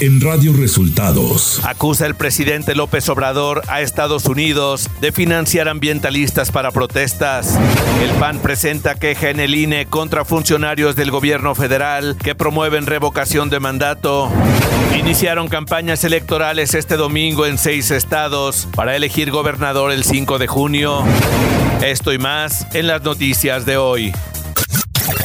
en Radio Resultados. Acusa el presidente López Obrador a Estados Unidos de financiar ambientalistas para protestas. El PAN presenta queja en el INE contra funcionarios del gobierno federal que promueven revocación de mandato. Iniciaron campañas electorales este domingo en seis estados para elegir gobernador el 5 de junio. Esto y más en las noticias de hoy.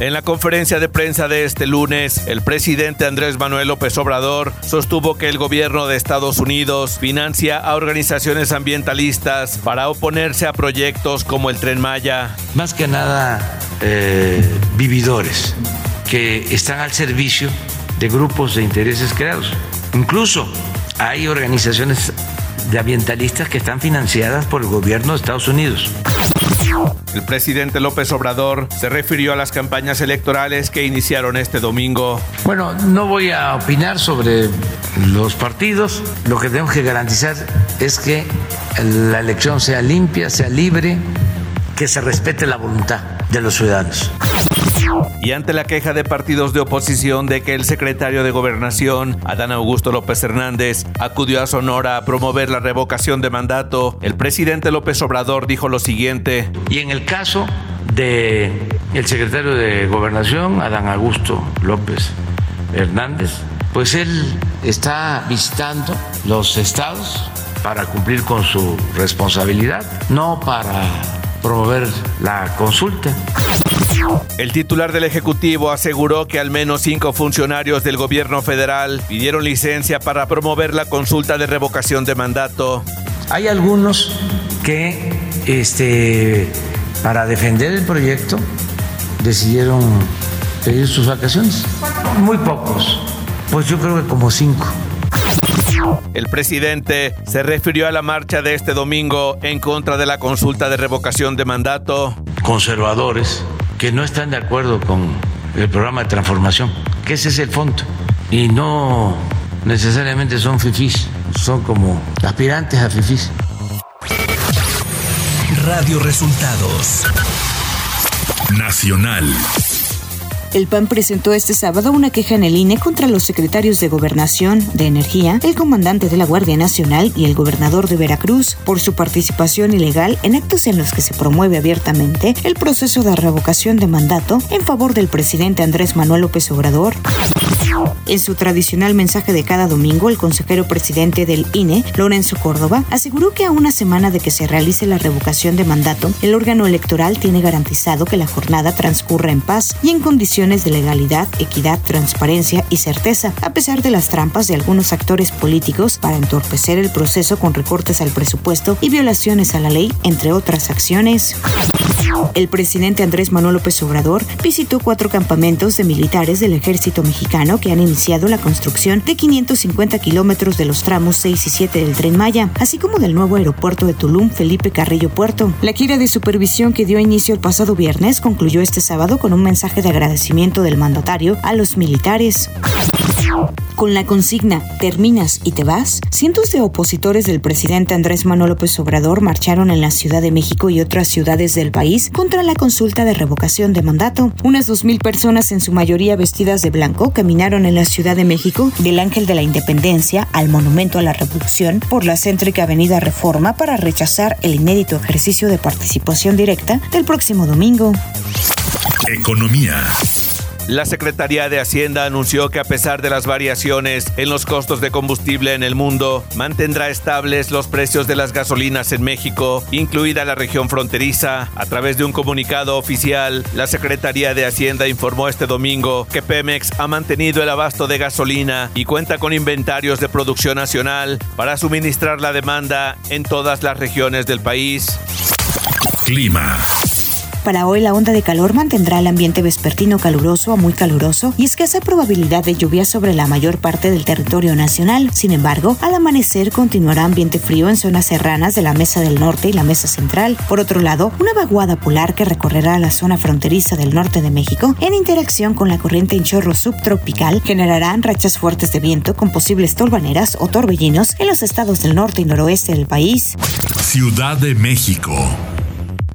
En la conferencia de prensa de este lunes, el presidente Andrés Manuel López Obrador sostuvo que el gobierno de Estados Unidos financia a organizaciones ambientalistas para oponerse a proyectos como el tren Maya. Más que nada, eh, vividores que están al servicio de grupos de intereses creados. Incluso hay organizaciones de ambientalistas que están financiadas por el gobierno de Estados Unidos. El presidente López Obrador se refirió a las campañas electorales que iniciaron este domingo. Bueno, no voy a opinar sobre los partidos. Lo que tenemos que garantizar es que la elección sea limpia, sea libre, que se respete la voluntad de los ciudadanos. Y ante la queja de partidos de oposición de que el secretario de Gobernación, Adán Augusto López Hernández, acudió a Sonora a promover la revocación de mandato, el presidente López Obrador dijo lo siguiente. Y en el caso de el secretario de Gobernación, Adán Augusto López Hernández, pues él está visitando los estados para cumplir con su responsabilidad, no para promover la consulta. El titular del Ejecutivo aseguró que al menos cinco funcionarios del gobierno federal pidieron licencia para promover la consulta de revocación de mandato. Hay algunos que, este, para defender el proyecto, decidieron pedir sus vacaciones. Muy pocos, pues yo creo que como cinco. El presidente se refirió a la marcha de este domingo en contra de la consulta de revocación de mandato. Conservadores que no están de acuerdo con el programa de transformación, que ese es el fondo. Y no necesariamente son fifís, son como aspirantes a fifís. Radio Resultados Nacional. El PAN presentó este sábado una queja en el INE contra los secretarios de Gobernación, de Energía, el comandante de la Guardia Nacional y el gobernador de Veracruz por su participación ilegal en actos en los que se promueve abiertamente el proceso de revocación de mandato en favor del presidente Andrés Manuel López Obrador. En su tradicional mensaje de cada domingo, el consejero presidente del INE, Lorenzo Córdoba, aseguró que a una semana de que se realice la revocación de mandato, el órgano electoral tiene garantizado que la jornada transcurra en paz y en condiciones de legalidad, equidad, transparencia y certeza, a pesar de las trampas de algunos actores políticos para entorpecer el proceso con recortes al presupuesto y violaciones a la ley, entre otras acciones. El presidente Andrés Manuel López Obrador visitó cuatro campamentos de militares del ejército mexicano que han iniciado la construcción de 550 kilómetros de los tramos 6 y 7 del tren Maya, así como del nuevo aeropuerto de Tulum Felipe Carrillo Puerto. La gira de supervisión que dio inicio el pasado viernes concluyó este sábado con un mensaje de agradecimiento del mandatario a los militares. Con la consigna Terminas y te vas, cientos de opositores del presidente Andrés Manuel López Obrador marcharon en la Ciudad de México y otras ciudades del país contra la consulta de revocación de mandato. Unas dos mil personas, en su mayoría vestidas de blanco, caminaron en la Ciudad de México del Ángel de la Independencia al Monumento a la Revolución por la céntrica Avenida Reforma para rechazar el inédito ejercicio de participación directa del próximo domingo. Economía. La Secretaría de Hacienda anunció que a pesar de las variaciones en los costos de combustible en el mundo, mantendrá estables los precios de las gasolinas en México, incluida la región fronteriza. A través de un comunicado oficial, la Secretaría de Hacienda informó este domingo que Pemex ha mantenido el abasto de gasolina y cuenta con inventarios de producción nacional para suministrar la demanda en todas las regiones del país. Clima. Para hoy la onda de calor mantendrá el ambiente vespertino caluroso a muy caluroso y escasa probabilidad de lluvia sobre la mayor parte del territorio nacional. Sin embargo, al amanecer continuará ambiente frío en zonas serranas de la Mesa del Norte y la Mesa Central. Por otro lado, una vaguada polar que recorrerá la zona fronteriza del norte de México en interacción con la corriente en chorro subtropical generarán rachas fuertes de viento con posibles tolvaneras o torbellinos en los estados del norte y noroeste del país. Ciudad de México.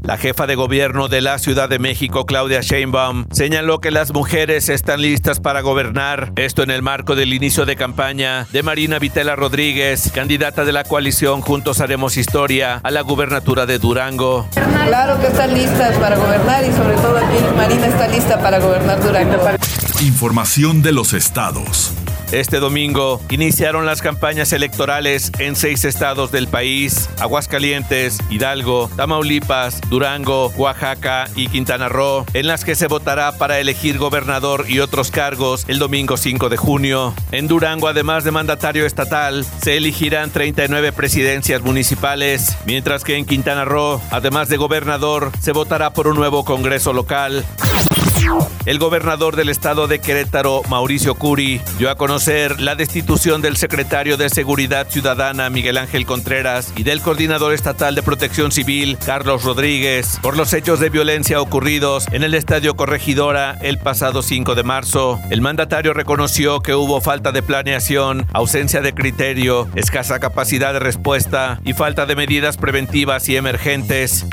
La jefa de gobierno de la Ciudad de México, Claudia Sheinbaum, señaló que las mujeres están listas para gobernar, esto en el marco del inicio de campaña de Marina Vitela Rodríguez, candidata de la coalición Juntos Haremos Historia a la gubernatura de Durango. Claro que están listas para gobernar y sobre todo aquí Marina está lista para gobernar Durango. Información de los estados. Este domingo iniciaron las campañas electorales en seis estados del país, Aguascalientes, Hidalgo, Tamaulipas, Durango, Oaxaca y Quintana Roo, en las que se votará para elegir gobernador y otros cargos el domingo 5 de junio. En Durango, además de mandatario estatal, se elegirán 39 presidencias municipales, mientras que en Quintana Roo, además de gobernador, se votará por un nuevo Congreso local. El gobernador del estado de Querétaro, Mauricio Curi, dio a conocer la destitución del secretario de Seguridad Ciudadana, Miguel Ángel Contreras, y del coordinador estatal de Protección Civil, Carlos Rodríguez, por los hechos de violencia ocurridos en el Estadio Corregidora el pasado 5 de marzo. El mandatario reconoció que hubo falta de planeación, ausencia de criterio, escasa capacidad de respuesta y falta de medidas preventivas y emergentes.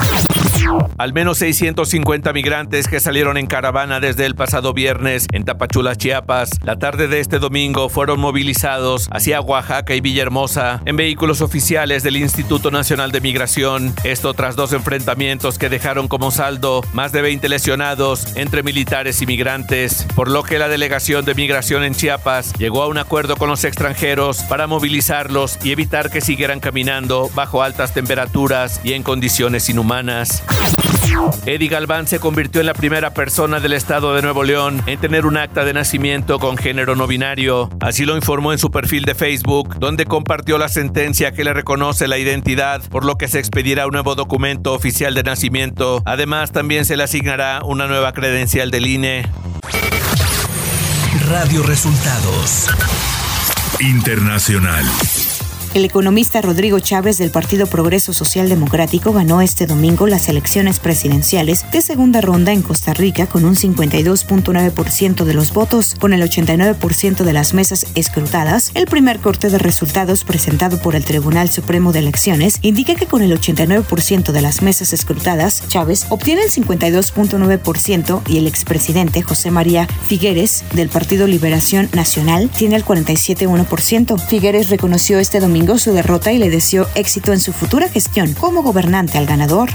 Al menos 650 migrantes que salieron en caravana desde el pasado viernes en Tapachula, Chiapas, la tarde de este domingo fueron movilizados hacia Oaxaca y Villahermosa en vehículos oficiales del Instituto Nacional de Migración. Esto tras dos enfrentamientos que dejaron como saldo más de 20 lesionados entre militares y migrantes, por lo que la delegación de migración en Chiapas llegó a un acuerdo con los extranjeros para movilizarlos y evitar que siguieran caminando bajo altas temperaturas y en condiciones inhumanas. Eddie Galván se convirtió en la primera persona del estado de Nuevo León en tener un acta de nacimiento con género no binario. Así lo informó en su perfil de Facebook, donde compartió la sentencia que le reconoce la identidad, por lo que se expedirá un nuevo documento oficial de nacimiento. Además, también se le asignará una nueva credencial del INE. Radio Resultados Internacional. El economista Rodrigo Chávez del Partido Progreso Social Democrático ganó este domingo las elecciones presidenciales de segunda ronda en Costa Rica con un 52.9% de los votos, con el 89% de las mesas escrutadas. El primer corte de resultados presentado por el Tribunal Supremo de Elecciones indica que con el 89% de las mesas escrutadas, Chávez obtiene el 52.9% y el expresidente José María Figueres del Partido Liberación Nacional tiene el 47.1%. Figueres reconoció este domingo su derrota y le deseó éxito en su futura gestión como gobernante al ganador.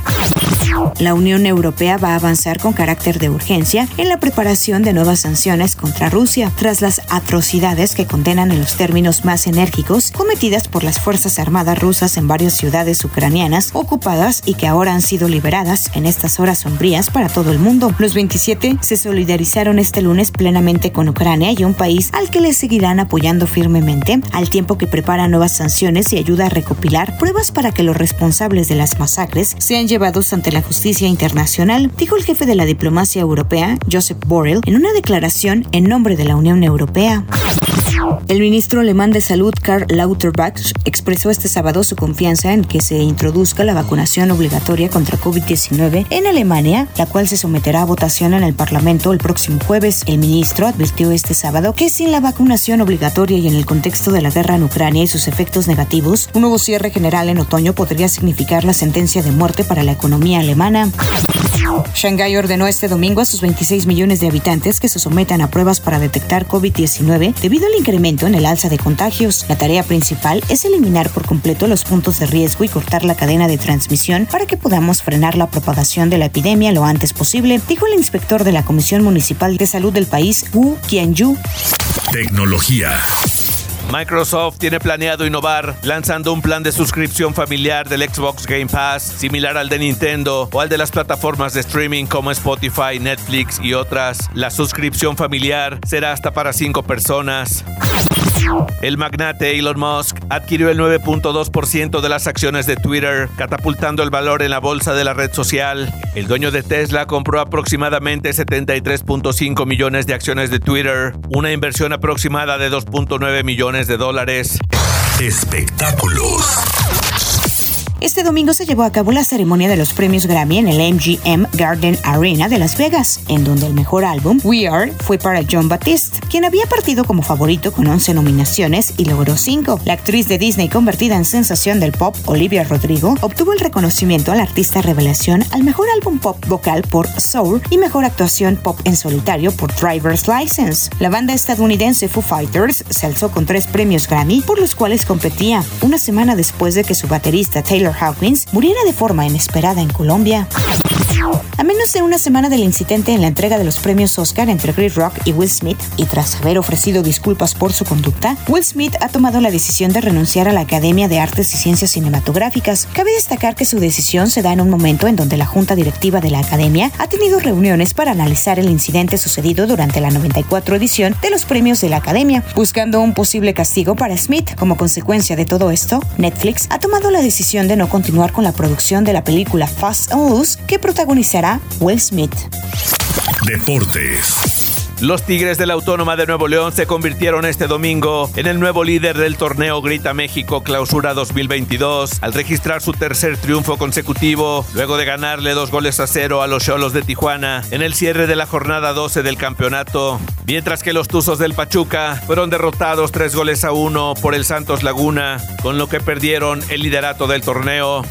La Unión Europea va a avanzar con carácter de urgencia en la preparación de nuevas sanciones contra Rusia tras las atrocidades que condenan en los términos más enérgicos cometidas por las Fuerzas Armadas rusas en varias ciudades ucranianas ocupadas y que ahora han sido liberadas en estas horas sombrías para todo el mundo. Los 27 se solidarizaron este lunes plenamente con Ucrania y un país al que le seguirán apoyando firmemente al tiempo que prepara nuevas sanciones y ayuda a recopilar pruebas para que los responsables de las masacres sean llevados ante la justicia internacional, dijo el jefe de la diplomacia europea, Joseph Borrell, en una declaración en nombre de la Unión Europea. El ministro alemán de Salud, Karl Lauterbach, expresó este sábado su confianza en que se introduzca la vacunación obligatoria contra COVID-19 en Alemania, la cual se someterá a votación en el Parlamento el próximo jueves. El ministro advirtió este sábado que sin la vacunación obligatoria y en el contexto de la guerra en Ucrania y sus efectos negativos, un nuevo cierre general en otoño podría significar la sentencia de muerte para la economía alemana. Shanghái ordenó este domingo a sus 26 millones de habitantes que se sometan a pruebas para detectar COVID-19 debido al incremento en el alza de contagios. La tarea principal es eliminar por completo los puntos de riesgo y cortar la cadena de transmisión para que podamos frenar la propagación de la epidemia lo antes posible, dijo el inspector de la Comisión Municipal de Salud del país, Wu Qianyu. Tecnología. Microsoft tiene planeado innovar lanzando un plan de suscripción familiar del Xbox Game Pass similar al de Nintendo o al de las plataformas de streaming como Spotify, Netflix y otras. La suscripción familiar será hasta para cinco personas. El magnate Elon Musk adquirió el 9.2% de las acciones de Twitter, catapultando el valor en la bolsa de la red social. El dueño de Tesla compró aproximadamente 73.5 millones de acciones de Twitter, una inversión aproximada de 2.9 millones de dólares. Espectáculos. Este domingo se llevó a cabo la ceremonia de los premios Grammy en el MGM Garden Arena de Las Vegas, en donde el mejor álbum, We Are, fue para John Batiste, quien había partido como favorito con 11 nominaciones y logró 5. La actriz de Disney convertida en sensación del pop, Olivia Rodrigo, obtuvo el reconocimiento al artista revelación al mejor álbum pop vocal por Soul y mejor actuación pop en solitario por Driver's License. La banda estadounidense Foo Fighters se alzó con tres premios Grammy por los cuales competía, una semana después de que su baterista Hawkins muriera de forma inesperada en Colombia. A menos de una semana del incidente en la entrega de los premios Oscar entre Chris Rock y Will Smith, y tras haber ofrecido disculpas por su conducta, Will Smith ha tomado la decisión de renunciar a la Academia de Artes y Ciencias Cinematográficas. Cabe destacar que su decisión se da en un momento en donde la Junta Directiva de la Academia ha tenido reuniones para analizar el incidente sucedido durante la 94 edición de los premios de la Academia, buscando un posible castigo para Smith. Como consecuencia de todo esto, Netflix ha tomado la decisión de no continuar con la producción de la película Fast and Loose que protagonizará Will Smith. Deportes. Los Tigres de la Autónoma de Nuevo León se convirtieron este domingo en el nuevo líder del torneo Grita México Clausura 2022 al registrar su tercer triunfo consecutivo luego de ganarle dos goles a cero a los Cholos de Tijuana en el cierre de la jornada 12 del campeonato, mientras que los Tuzos del Pachuca fueron derrotados tres goles a uno por el Santos Laguna, con lo que perdieron el liderato del torneo.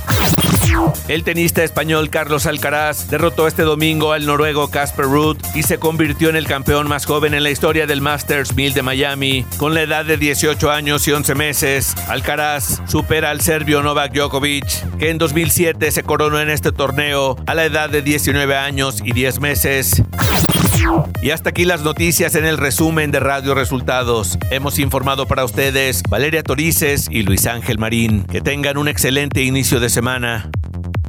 El tenista español Carlos Alcaraz derrotó este domingo al noruego Casper Ruud y se convirtió en el campeón más joven en la historia del Masters 1000 de Miami. Con la edad de 18 años y 11 meses, Alcaraz supera al serbio Novak Djokovic, que en 2007 se coronó en este torneo a la edad de 19 años y 10 meses. Y hasta aquí las noticias en el resumen de Radio Resultados. Hemos informado para ustedes Valeria Torices y Luis Ángel Marín. Que tengan un excelente inicio de semana.